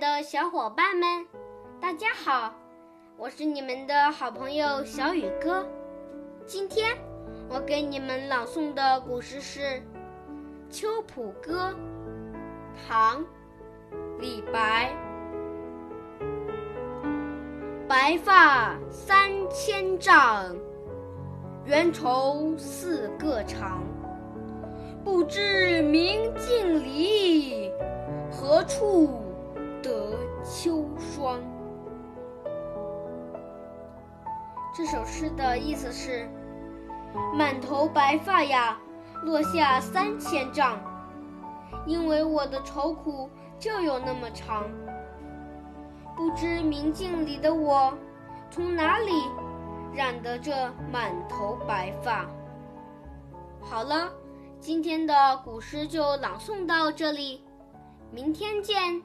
的小伙伴们，大家好！我是你们的好朋友小雨哥。今天我给你们朗诵的古诗是《秋浦歌》，唐·李白。白发三千丈，缘愁似个长。不知明镜里，何处得秋霜？这首诗的意思是：满头白发呀，落下三千丈，因为我的愁苦就有那么长。不知明镜里的我，从哪里染得这满头白发？好了，今天的古诗就朗诵到这里，明天见。